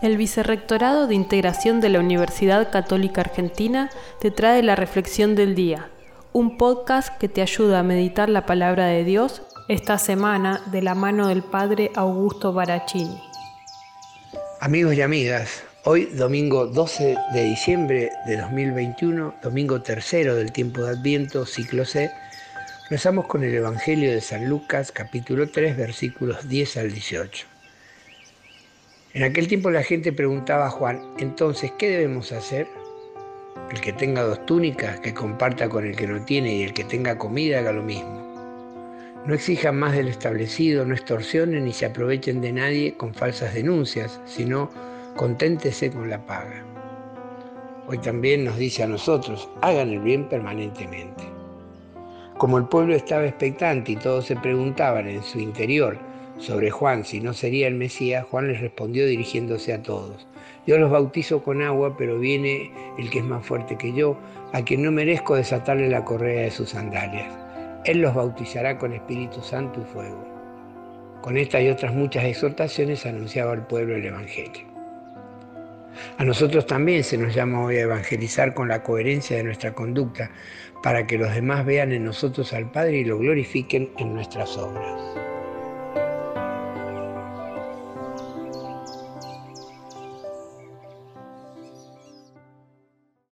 El Vicerrectorado de Integración de la Universidad Católica Argentina te trae la Reflexión del Día, un podcast que te ayuda a meditar la palabra de Dios esta semana de la mano del Padre Augusto Baracini. Amigos y amigas, hoy domingo 12 de diciembre de 2021, domingo tercero del tiempo de Adviento, ciclo C, rezamos con el Evangelio de San Lucas capítulo 3 versículos 10 al 18. En aquel tiempo la gente preguntaba a Juan, entonces, ¿qué debemos hacer? El que tenga dos túnicas, que comparta con el que no tiene, y el que tenga comida, haga lo mismo. No exijan más del establecido, no extorsionen ni se aprovechen de nadie con falsas denuncias, sino conténtese con la paga. Hoy también nos dice a nosotros, hagan el bien permanentemente. Como el pueblo estaba expectante y todos se preguntaban en su interior, sobre Juan si no sería el Mesías, Juan les respondió dirigiéndose a todos. Yo los bautizo con agua, pero viene el que es más fuerte que yo, a quien no merezco desatarle la correa de sus sandalias. Él los bautizará con Espíritu Santo y fuego. Con estas y otras muchas exhortaciones anunciaba al pueblo el Evangelio. A nosotros también se nos llama hoy a evangelizar con la coherencia de nuestra conducta, para que los demás vean en nosotros al Padre y lo glorifiquen en nuestras obras.